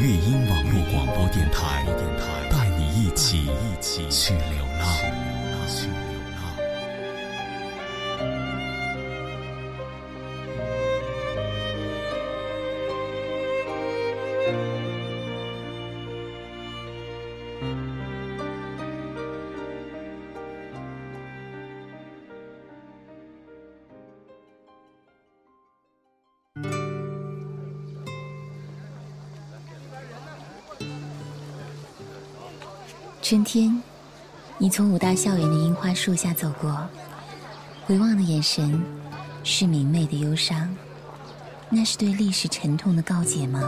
乐音网络广播电台，带你一起去流浪。春天，你从武大校园的樱花树下走过，回望的眼神是明媚的忧伤，那是对历史沉痛的告解吗？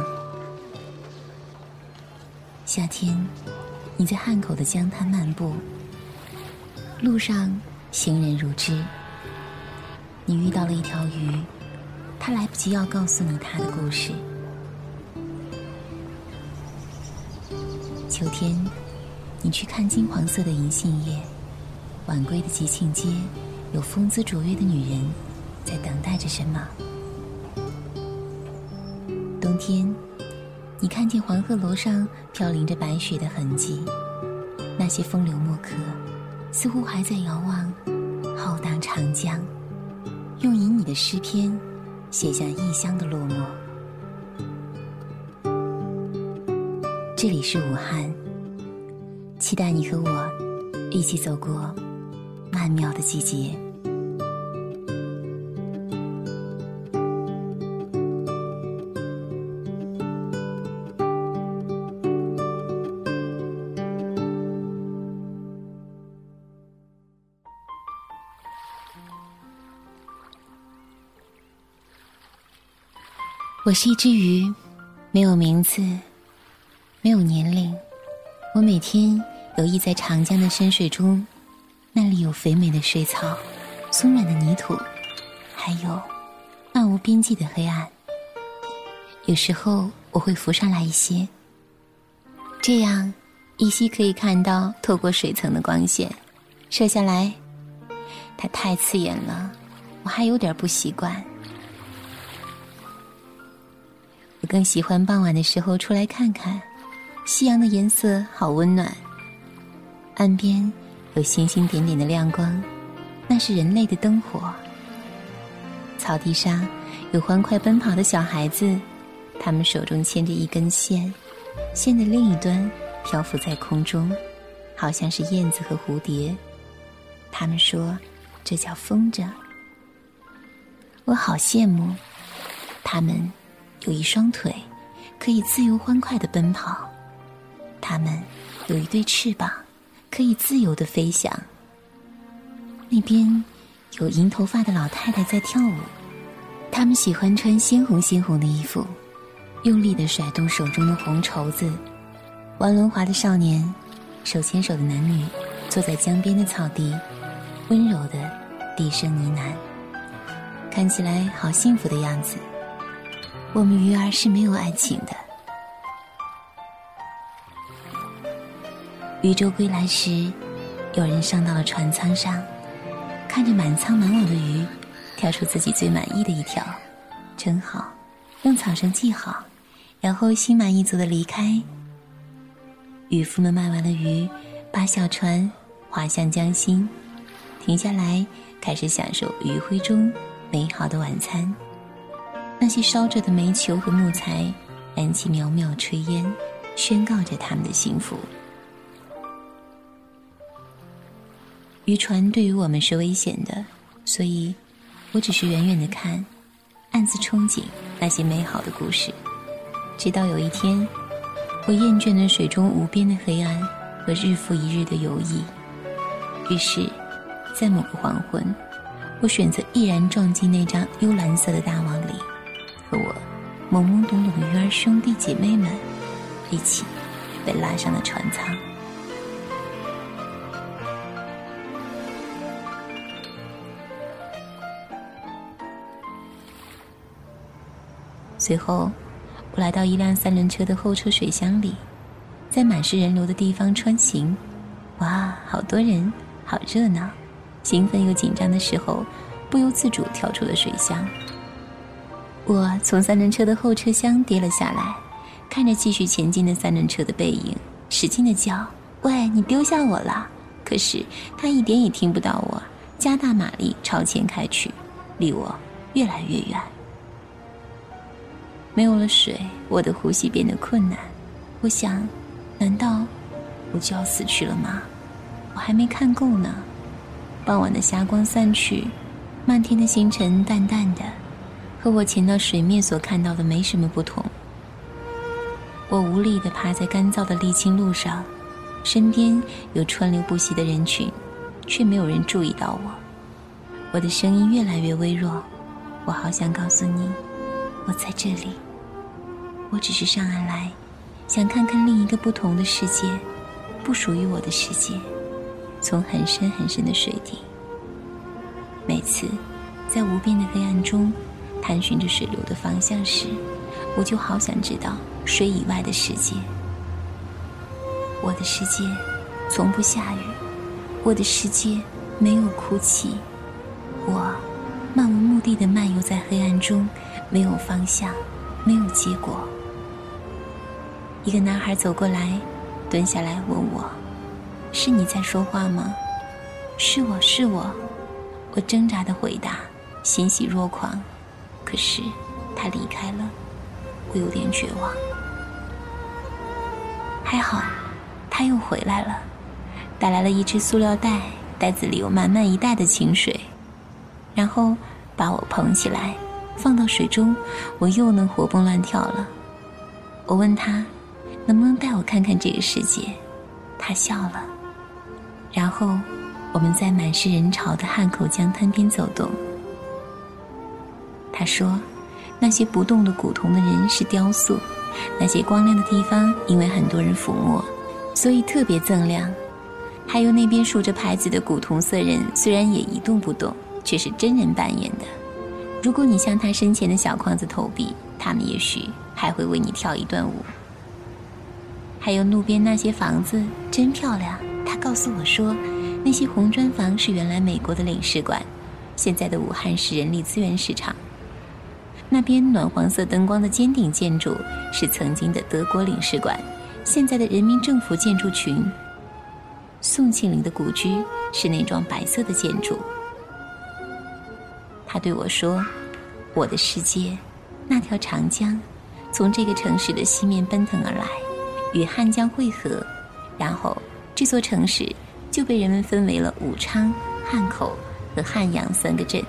夏天，你在汉口的江滩漫步，路上行人如织，你遇到了一条鱼，它来不及要告诉你它的故事。秋天。你去看金黄色的银杏叶，晚归的吉庆街，有风姿卓越的女人，在等待着什么？冬天，你看见黄鹤楼上飘零着白雪的痕迹，那些风流墨客，似乎还在遥望浩荡长江，用以你的诗篇，写下异乡的落寞。这里是武汉。期待你和我一起走过曼妙的季节。我是一只鱼，没有名字，没有年龄，我每天。游弋在长江的深水中，那里有肥美的水草、松软的泥土，还有漫无边际的黑暗。有时候我会浮上来一些，这样依稀可以看到透过水层的光线射下来。它太刺眼了，我还有点不习惯。我更喜欢傍晚的时候出来看看，夕阳的颜色好温暖。岸边有星星点点的亮光，那是人类的灯火。草地上有欢快奔跑的小孩子，他们手中牵着一根线，线的另一端漂浮在空中，好像是燕子和蝴蝶。他们说，这叫风筝。我好羡慕，他们有一双腿，可以自由欢快的奔跑；他们有一对翅膀。可以自由的飞翔。那边有银头发的老太太在跳舞，他们喜欢穿鲜红鲜红的衣服，用力的甩动手中的红绸子。玩轮滑的少年，手牵手的男女，坐在江边的草地，温柔的低声呢喃，看起来好幸福的样子。我们鱼儿是没有爱情的。渔舟归来时，有人上到了船舱上，看着满舱满网的鱼，挑出自己最满意的一条，真好，用草绳系好，然后心满意足的离开。渔夫们卖完了鱼，把小船划向江心，停下来开始享受余晖中美好的晚餐。那些烧着的煤球和木材，燃起袅袅炊烟，宣告着他们的幸福。渔船对于我们是危险的，所以，我只是远远的看，暗自憧憬那些美好的故事。直到有一天，我厌倦了水中无边的黑暗和日复一日的游弋，于是，在某个黄昏，我选择毅然撞进那张幽蓝色的大网里，和我懵懵懂懂的鱼儿兄弟姐妹们一起被拉上了船舱。随后，我来到一辆三轮车的后车水箱里，在满是人流的地方穿行。哇，好多人，好热闹！兴奋又紧张的时候，不由自主跳出了水箱。我从三轮车的后车厢跌了下来，看着继续前进的三轮车的背影，使劲的叫：“喂，你丢下我了！”可是他一点也听不到我，加大马力朝前开去，离我越来越远。没有了水，我的呼吸变得困难。我想，难道我就要死去了吗？我还没看够呢。傍晚的霞光散去，漫天的星辰淡淡的，和我潜到水面所看到的没什么不同。我无力地趴在干燥的沥青路上，身边有川流不息的人群，却没有人注意到我。我的声音越来越微弱，我好想告诉你。我在这里，我只是上岸来，想看看另一个不同的世界，不属于我的世界，从很深很深的水底。每次在无边的黑暗中探寻着水流的方向时，我就好想知道水以外的世界。我的世界从不下雨，我的世界没有哭泣，我漫无目的的漫游在黑暗中。没有方向，没有结果。一个男孩走过来，蹲下来问我：“是你在说话吗？”“是我是我。”我挣扎的回答，欣喜若狂。可是他离开了，我有点绝望。还好，他又回来了，带来了一只塑料袋，袋子里有满满一袋的清水，然后把我捧起来。放到水中，我又能活蹦乱跳了。我问他，能不能带我看看这个世界？他笑了。然后，我们在满是人潮的汉口江滩边走动。他说，那些不动的古铜的人是雕塑，那些光亮的地方因为很多人抚摸，所以特别锃亮。还有那边竖着牌子的古铜色人，虽然也一动不动，却是真人扮演的。如果你向他身前的小框子投币，他们也许还会为你跳一段舞。还有路边那些房子真漂亮，他告诉我说，那些红砖房是原来美国的领事馆，现在的武汉市人力资源市场。那边暖黄色灯光的尖顶建筑是曾经的德国领事馆，现在的人民政府建筑群。宋庆龄的故居是那幢白色的建筑。他对我说：“我的世界，那条长江，从这个城市的西面奔腾而来，与汉江汇合，然后这座城市就被人们分为了武昌、汉口和汉阳三个镇。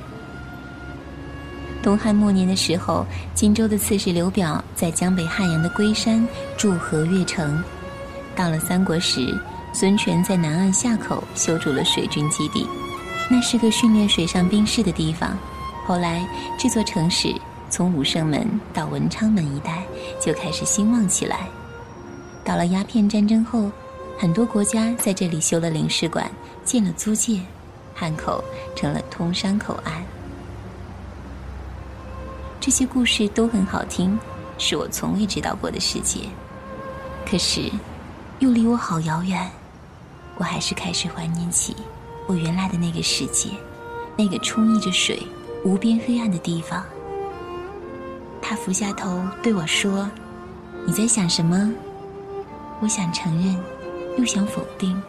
东汉末年的时候，荆州的刺史刘表在江北汉阳的龟山筑河越城。到了三国时，孙权在南岸夏口修筑了水军基地，那是个训练水上兵士的地方。”后来，这座城市从武胜门到文昌门一带就开始兴旺起来。到了鸦片战争后，很多国家在这里修了领事馆，建了租界，汉口成了通商口岸。这些故事都很好听，是我从未知道过的世界。可是，又离我好遥远。我还是开始怀念起我原来的那个世界，那个充溢着水。无边黑暗的地方，他俯下头对我说：“你在想什么？”我想承认，又想否定。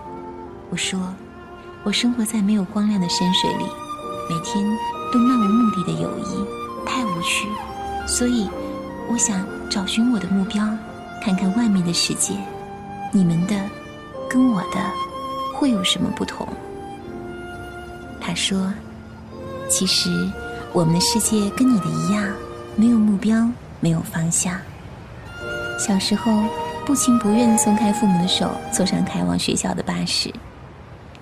我说：“我生活在没有光亮的深水里，每天都漫无目的的游弋，太无趣。所以，我想找寻我的目标，看看外面的世界，你们的，跟我的，会有什么不同？他说：“其实，我们的世界跟你的一样，没有目标，没有方向。小时候，不情不愿松开父母的手，坐上开往学校的巴士，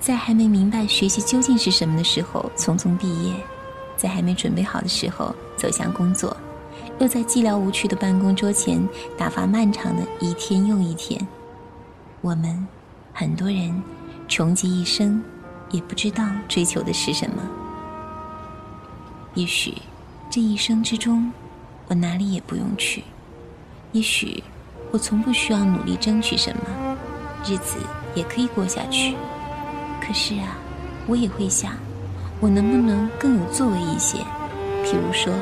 在还没明白学习究竟是什么的时候，匆匆毕业；在还没准备好的时候，走向工作。”又在寂寥无趣的办公桌前打发漫长的一天又一天。我们很多人穷极一生，也不知道追求的是什么。也许这一生之中，我哪里也不用去；也许我从不需要努力争取什么，日子也可以过下去。可是啊，我也会想，我能不能更有作为一些？譬如说，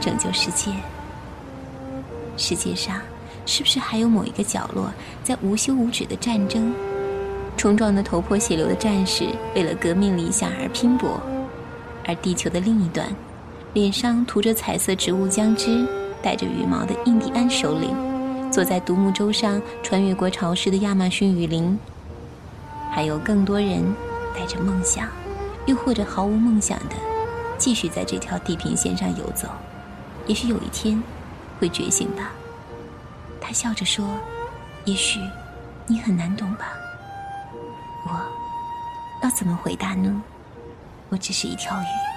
拯救世界。世界上，是不是还有某一个角落在无休无止的战争？冲撞的头破血流的战士为了革命理想而拼搏，而地球的另一端，脸上涂着彩色植物浆汁、戴着羽毛的印第安首领，坐在独木舟上穿越过潮湿的亚马逊雨林。还有更多人带着梦想，又或者毫无梦想的，继续在这条地平线上游走。也许有一天。会觉醒吧，他笑着说：“也许你很难懂吧。”我要怎么回答呢？我只是一条鱼。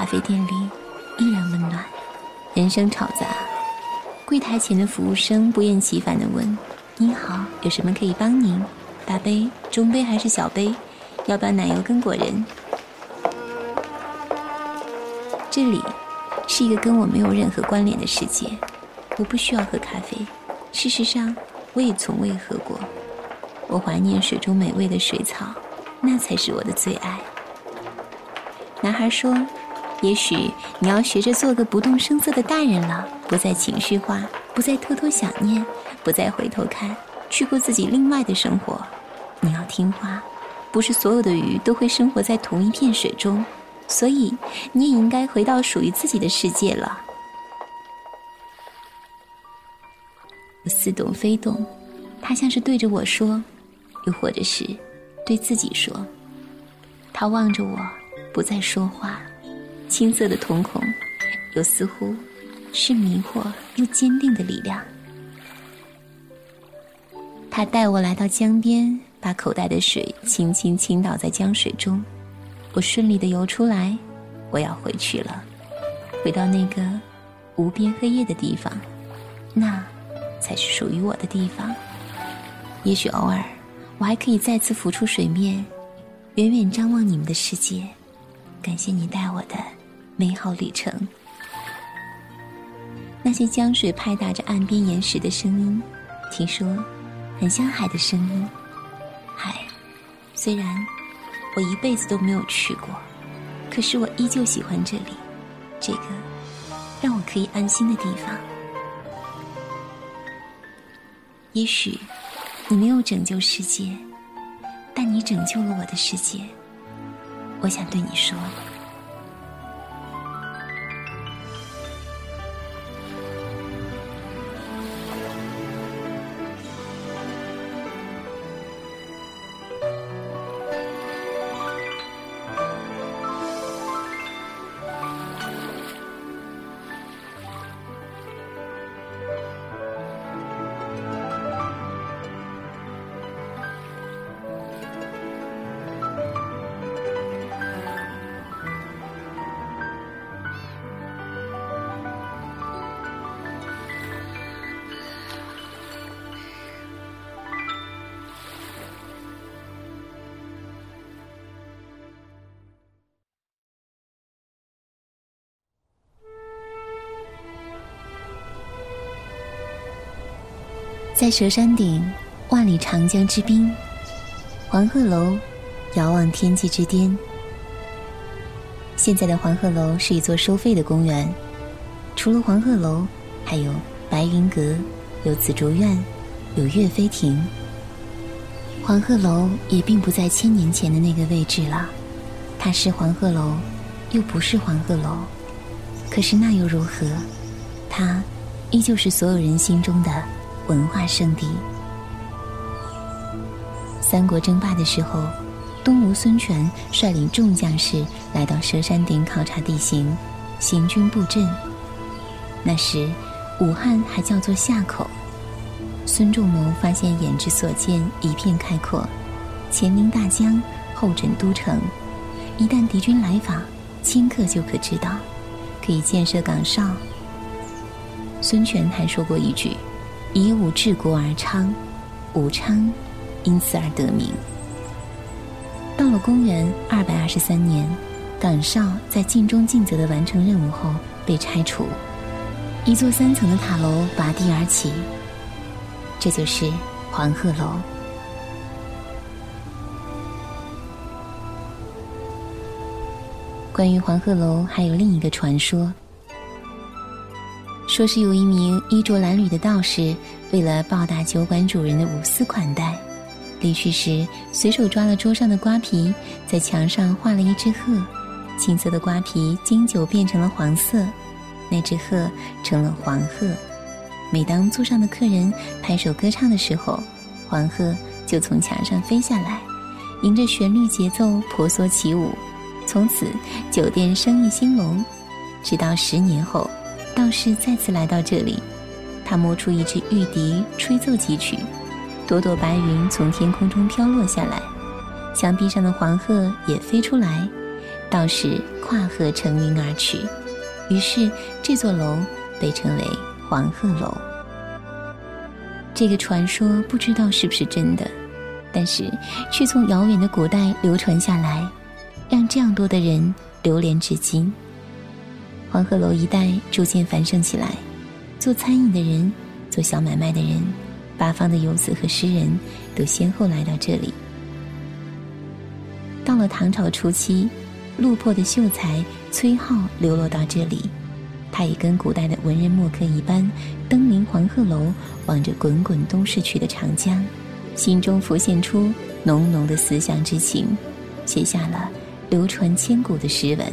咖啡店里依然温暖，人声吵杂。柜台前的服务生不厌其烦的问：“你好，有什么可以帮您？大杯、中杯还是小杯？要不要奶油跟果仁？”这里是一个跟我没有任何关联的世界，我不需要喝咖啡。事实上，我也从未喝过。我怀念水中美味的水草，那才是我的最爱。男孩说：“也许你要学着做个不动声色的大人了，不再情绪化，不再偷偷想念，不再回头看，去过自己另外的生活。你要听话，不是所有的鱼都会生活在同一片水中。”所以，你也应该回到属于自己的世界了。我似懂非懂，他像是对着我说，又或者是对自己说。他望着我，不再说话，青涩的瞳孔，又似乎是迷惑又坚定的力量。他带我来到江边，把口袋的水轻轻倾倒在江水中。我顺利的游出来，我要回去了，回到那个无边黑夜的地方，那才是属于我的地方。也许偶尔，我还可以再次浮出水面，远远张望你们的世界，感谢你带我的美好旅程。那些江水拍打着岸边岩石的声音，听说很像海的声音。海，虽然。我一辈子都没有去过，可是我依旧喜欢这里，这个让我可以安心的地方。也许你没有拯救世界，但你拯救了我的世界。我想对你说。在蛇山顶，万里长江之滨，黄鹤楼遥望天际之巅。现在的黄鹤楼是一座收费的公园，除了黄鹤楼，还有白云阁，有紫竹院，有岳飞亭。黄鹤楼也并不在千年前的那个位置了，它是黄鹤楼，又不是黄鹤楼，可是那又如何？它依旧是所有人心中的文化圣地。三国争霸的时候，东吴孙权率领众将士来到蛇山顶考察地形，行军布阵。那时，武汉还叫做夏口。孙仲谋发现眼之所见一片开阔，前临大江，后枕都城，一旦敌军来访，顷刻就可知道，可以建设岗哨。孙权还说过一句：“以武治国而昌，武昌。”因此而得名。到了公元二百二十三年，岗哨在尽忠尽责的完成任务后被拆除，一座三层的塔楼拔地而起，这就是黄鹤楼。关于黄鹤楼，还有另一个传说，说是有一名衣着褴褛的道士，为了报答酒馆主人的无私款待。离去时，随手抓了桌上的瓜皮，在墙上画了一只鹤，青色的瓜皮经久变成了黄色，那只鹤成了黄鹤。每当座上的客人拍手歌唱的时候，黄鹤就从墙上飞下来，迎着旋律节奏婆娑起舞。从此，酒店生意兴隆。直到十年后，道士再次来到这里，他摸出一支玉笛，吹奏几曲。朵朵白云从天空中飘落下来，墙壁上的黄鹤也飞出来，道士跨鹤乘云而去。于是这座楼被称为黄鹤楼。这个传说不知道是不是真的，但是却从遥远的古代流传下来，让这样多的人流连至今。黄鹤楼一带逐渐繁盛起来，做餐饮的人，做小买卖的人。八方的游子和诗人都先后来到这里。到了唐朝初期，落魄的秀才崔颢流落到这里，他也跟古代的文人墨客一般，登临黄鹤楼，望着滚滚东逝去的长江，心中浮现出浓浓的思乡之情，写下了流传千古的诗文：“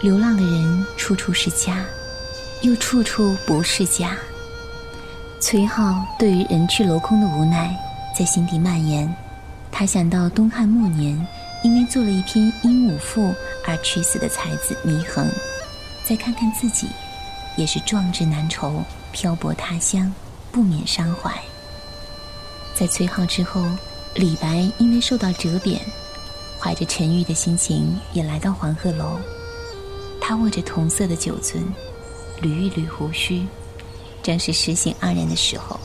流浪的人，处处是家。又处处不是家。崔颢对于人去楼空的无奈在心底蔓延。他想到东汉末年，因为做了一篇《鹦鹉赋》而屈死的才子祢衡，再看看自己，也是壮志难酬，漂泊他乡，不免伤怀。在崔颢之后，李白因为受到折贬，怀着沉郁的心情也来到黄鹤楼。他握着铜色的酒樽。捋一捋胡须，正是诗兴盎然的时候。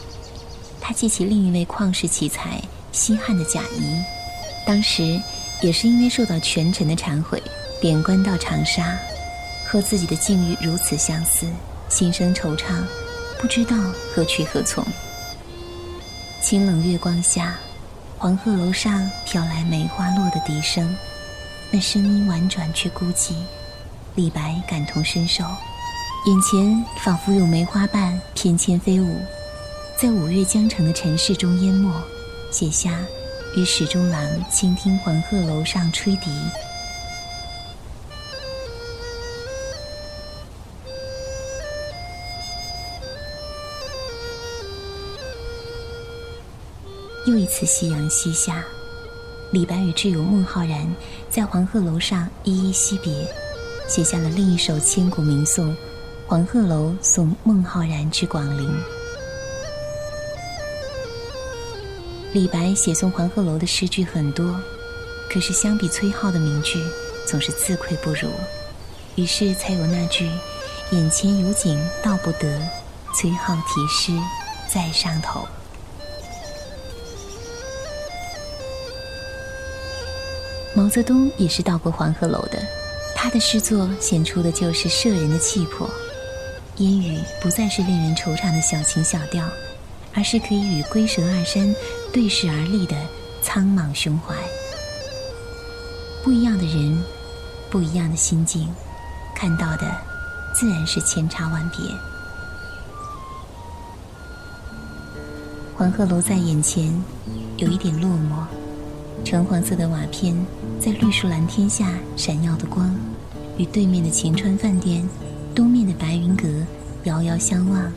他记起另一位旷世奇才西汉的贾谊，当时也是因为受到权臣的忏悔，贬官到长沙，和自己的境遇如此相似，心生惆怅，不知道何去何从。清冷月光下，黄鹤楼上飘来梅花落的笛声，那声音婉转却孤寂。李白感同身受。眼前仿佛有梅花瓣翩跹飞舞，在五月江城的尘世中淹没，写下与史中郎倾听黄鹤楼上吹笛。又一次夕阳西下，李白与挚友孟浩然在黄鹤楼上依依惜别，写下了另一首千古名颂。黄鹤楼送孟浩然之广陵。李白写送黄鹤楼的诗句很多，可是相比崔颢的名句，总是自愧不如，于是才有那句“眼前有景道不得，崔颢题诗在上头”。毛泽东也是到过黄鹤楼的，他的诗作显出的就是摄人的气魄。烟雨不再是令人惆怅的小情小调，而是可以与龟蛇二山对视而立的苍茫胸怀。不一样的人，不一样的心境，看到的自然是千差万别。黄鹤楼在眼前，有一点落寞。橙黄色的瓦片在绿树蓝天下闪耀的光，与对面的晴川饭店。东面的白云阁遥遥相望，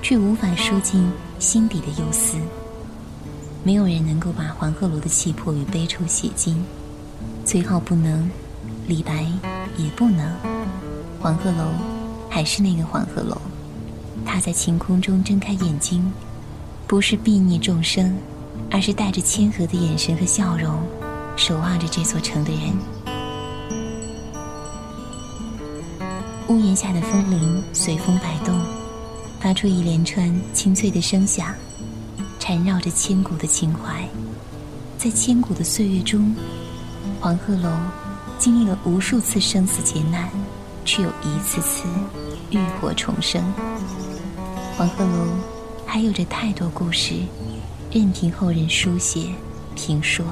却无法输进心底的忧思。没有人能够把黄鹤楼的气魄与悲愁写尽，崔颢不能，李白也不能。黄鹤楼还是那个黄鹤楼，他在晴空中睁开眼睛，不是睥睨众生，而是带着谦和的眼神和笑容，守望着这座城的人。屋檐下的风铃随风摆动，发出一连串清脆的声响，缠绕着千古的情怀。在千古的岁月中，黄鹤楼经历了无数次生死劫难，却又一次次浴火重生。黄鹤楼还有着太多故事，任凭后人书写评说。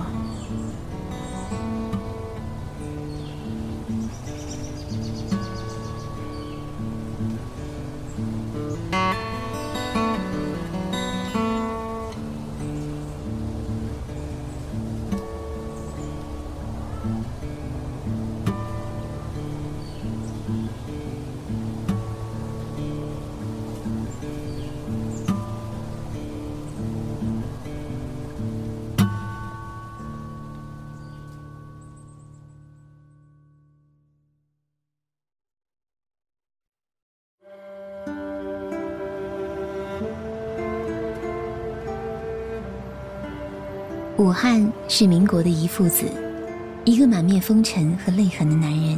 武汉是民国的一父子，一个满面风尘和泪痕的男人，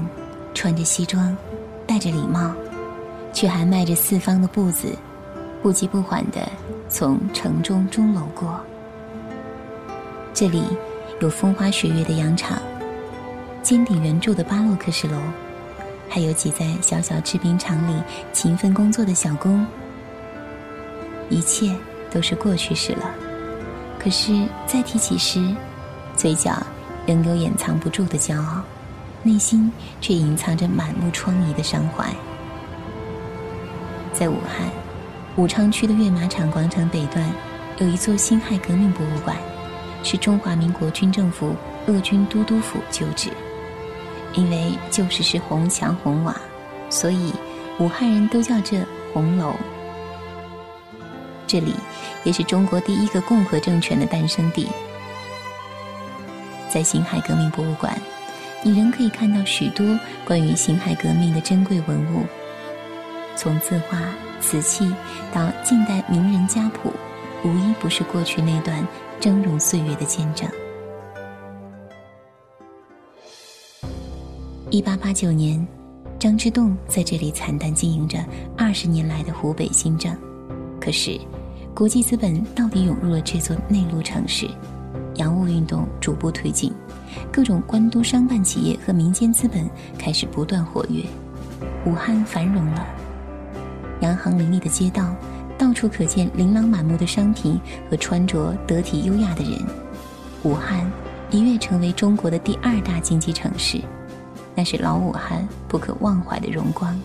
穿着西装，戴着礼帽，却还迈着四方的步子，不急不缓地从城中钟楼过。这里有风花雪月的洋场，尖顶圆柱的巴洛克式楼，还有挤在小小制冰厂里勤奋工作的小工。一切都是过去式了。可是再提起时，嘴角仍有掩藏不住的骄傲，内心却隐藏着满目疮痍的伤怀。在武汉武昌区的跃马场广场北段，有一座辛亥革命博物馆，是中华民国军政府鄂军都督府旧址。因为旧时是红墙红瓦，所以武汉人都叫这红楼。这里。也是中国第一个共和政权的诞生地。在辛亥革命博物馆，你仍可以看到许多关于辛亥革命的珍贵文物，从字画、瓷器到近代名人家谱，无一不是过去那段峥嵘岁月的见证。一八八九年，张之洞在这里惨淡经营着二十年来的湖北新政，可是。国际资本到底涌入了这座内陆城市，洋务运动逐步推进，各种官督商办企业和民间资本开始不断活跃，武汉繁荣了。洋行林立的街道，到处可见琳琅满目的商品和穿着得体优雅的人，武汉一跃成为中国的第二大经济城市，那是老武汉不可忘怀的荣光。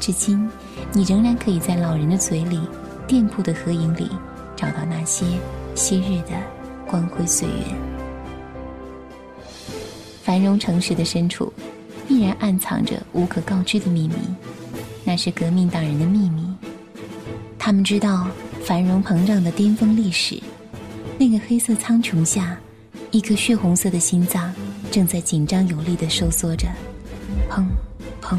至今，你仍然可以在老人的嘴里。店铺的合影里，找到那些昔日的光辉岁月。繁荣城市的深处，必然暗藏着无可告知的秘密，那是革命党人的秘密。他们知道繁荣膨胀的巅峰历史，那个黑色苍穹下，一颗血红色的心脏正在紧张有力地收缩着，砰，砰，砰。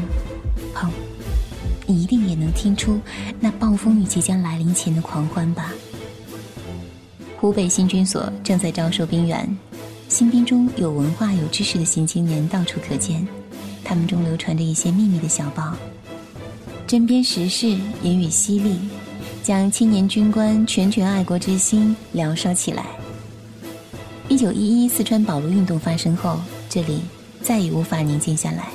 一定也能听出那暴风雨即将来临前的狂欢吧？湖北新军所正在招收兵员，新兵中有文化有知识的新青年到处可见，他们中流传着一些秘密的小报，针砭时事，言语犀利，将青年军官拳拳爱国之心燎烧起来。一九一一四川保路运动发生后，这里再也无法宁静下来。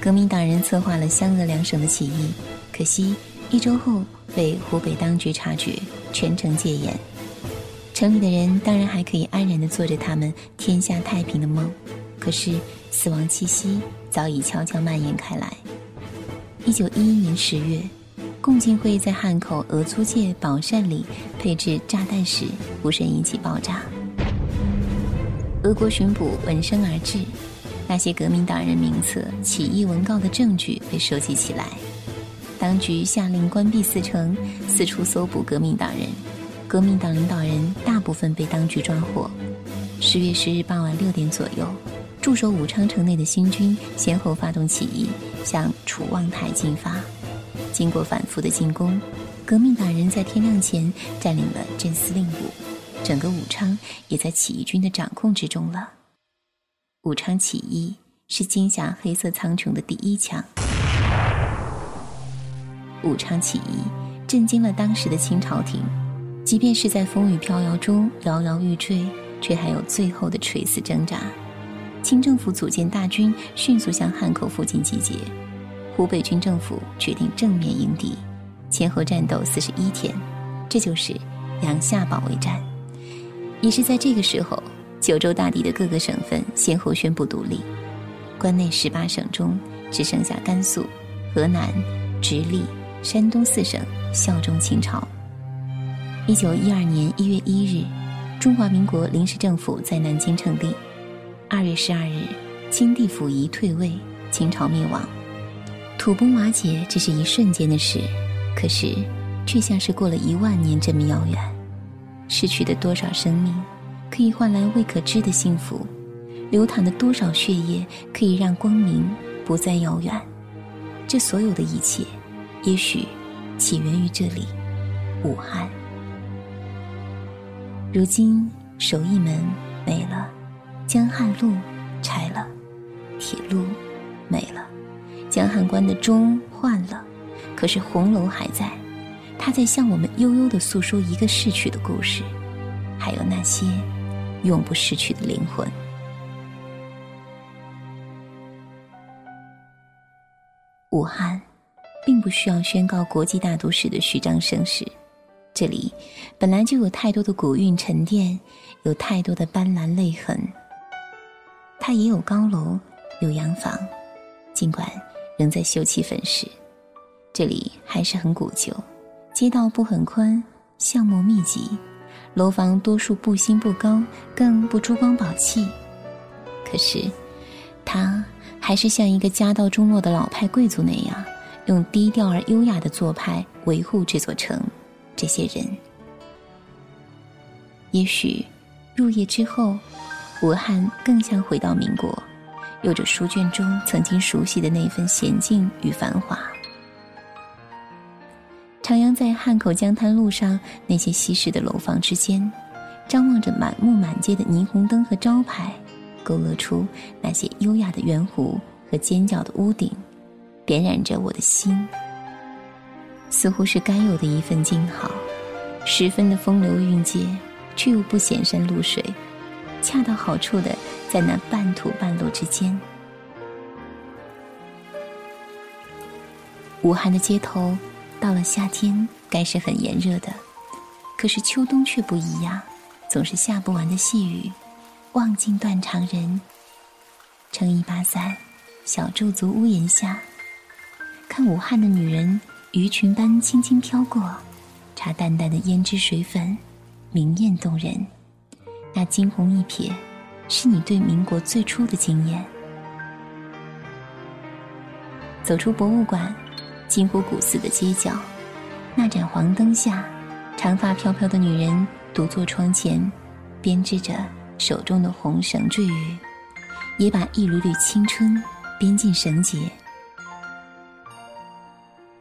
革命党人策划了湘鄂两省的起义，可惜一周后被湖北当局察觉，全城戒严。城里的人当然还可以安然地做着他们天下太平的梦，可是死亡气息早已悄悄蔓延开来。一九一一年十月，共进会在汉口俄租界宝善里配置炸弹时，不慎引起爆炸。俄国巡捕闻声而至，那些革命党人名册、起义文告的证据被收集起来。当局下令关闭四城，四处搜捕革命党人。革命党领导人大部分被当局抓获。十月十日傍晚六点左右，驻守武昌城内的新军先后发动起义，向楚望台进发。经过反复的进攻，革命党人在天亮前占领了镇司令部。整个武昌也在起义军的掌控之中了。武昌起义是惊吓黑色苍穹的第一枪。武昌起义震惊了当时的清朝廷，即便是在风雨飘摇中摇摇欲坠，却还有最后的垂死挣扎。清政府组建大军，迅速向汉口附近集结。湖北军政府决定正面迎敌，前后战斗四十一天，这就是阳夏保卫战。也是在这个时候，九州大地的各个省份先后宣布独立。关内十八省中，只剩下甘肃、河南、直隶、山东四省效忠清朝。一九一二年一月一日，中华民国临时政府在南京成立。二月十二日，清帝溥仪退位，清朝灭亡。土崩瓦解只是一瞬间的事，可是，却像是过了一万年这么遥远。失去的多少生命，可以换来未可知的幸福；流淌的多少血液，可以让光明不再遥远。这所有的一切，也许起源于这里——武汉。如今手艺门没了，江汉路拆了，铁路没了，江汉关的钟换了，可是红楼还在。它在向我们悠悠地诉说一个逝去的故事，还有那些永不逝去的灵魂。武汉，并不需要宣告国际大都市的虚张声势，这里本来就有太多的古韵沉淀，有太多的斑斓泪痕。它也有高楼，有洋房，尽管仍在修葺粉饰，这里还是很古旧。街道不很宽，巷陌密集，楼房多数不新不高，更不珠光宝气。可是，他还是像一个家道中落的老派贵族那样，用低调而优雅的做派维护这座城。这些人，也许入夜之后，武汉更像回到民国，有着书卷中曾经熟悉的那份娴静与繁华。徜徉在汉口江滩路上那些西式的楼房之间，张望着满目满街的霓虹灯和招牌，勾勒出那些优雅的圆弧和尖角的屋顶，点染着我的心。似乎是该有的一份静好，十分的风流韵界，却又不显山露水，恰到好处的在那半土半路之间。武汉的街头。到了夏天，该是很炎热的，可是秋冬却不一样，总是下不完的细雨，望尽断肠人。撑一把伞，小驻足屋檐下，看武汉的女人鱼群般轻轻飘过，插淡淡的胭脂水粉，明艳动人。那惊鸿一瞥，是你对民国最初的惊艳。走出博物馆。金湖古寺的街角，那盏黄灯下，长发飘飘的女人独坐窗前，编织着手中的红绳坠玉，也把一缕缕青春编进绳结。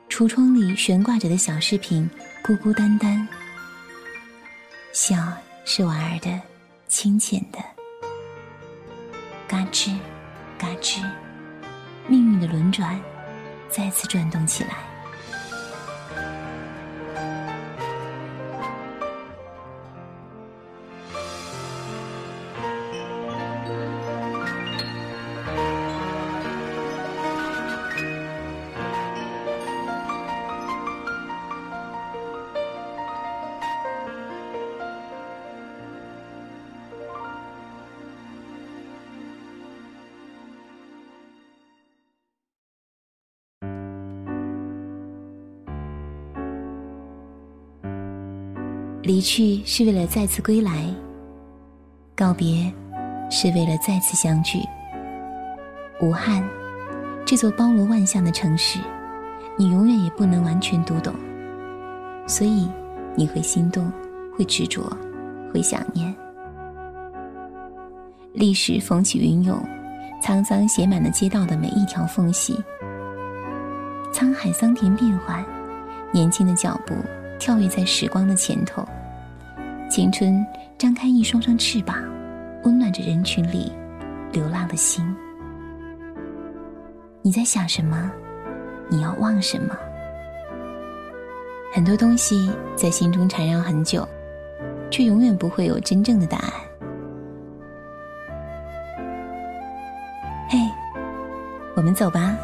橱窗里悬挂着的小饰品，孤孤单单。笑是婉儿的，清浅的。嘎吱，嘎吱，命运的轮转。再次转动起来。离去是为了再次归来，告别是为了再次相聚。武汉，这座包罗万象的城市，你永远也不能完全读懂，所以你会心动，会执着，会想念。历史风起云涌，沧桑写满了街道的每一条缝隙。沧海桑田变幻，年轻的脚步跳跃在时光的前头。青春张开一双双翅膀，温暖着人群里流浪的心。你在想什么？你要忘什么？很多东西在心中缠绕很久，却永远不会有真正的答案。嘿，我们走吧。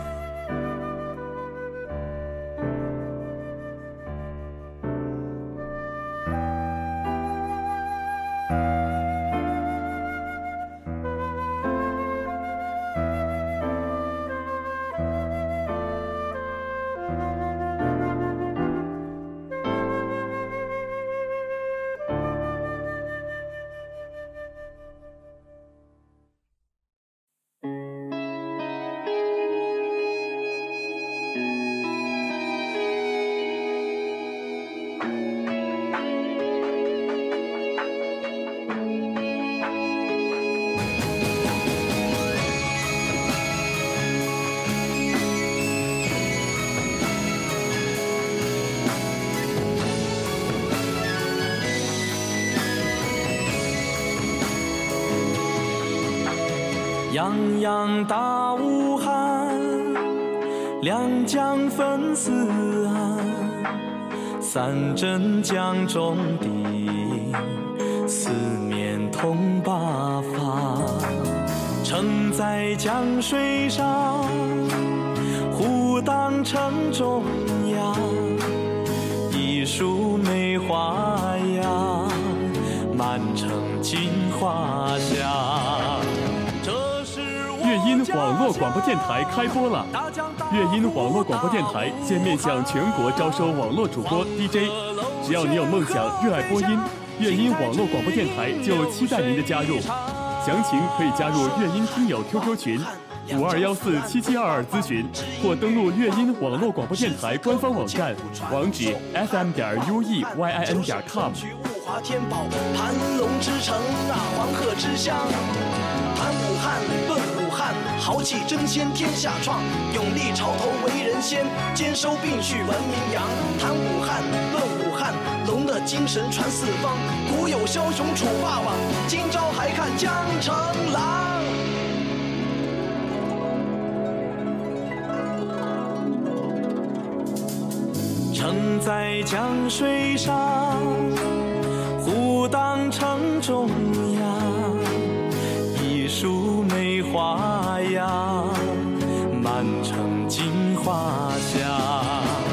三镇江中的，四面通八方。城在江水上，湖荡城中央，一树梅花样，满城金花香。乐音网络广播电台开播了！乐音网络广播电台现面向全国招收网络主播 DJ，只要你有梦想、热爱播音，乐音网络广播电台就期待您的加入。详情可以加入乐音听友 QQ 群五二幺四七七二二咨询，或登录乐音网络广播电台官方网站，网址 fm 点 ueyin 点 com。天宝，盘龙之城啊，黄鹤之乡，盘武汉，论豪气争先天下创，勇立潮头为人先，兼收并蓄闻名扬。谈武汉，论武汉，龙的精神传四方，古有枭雄楚霸王，今朝还看江城狼。城在江水上。湖荡城中满城金花香。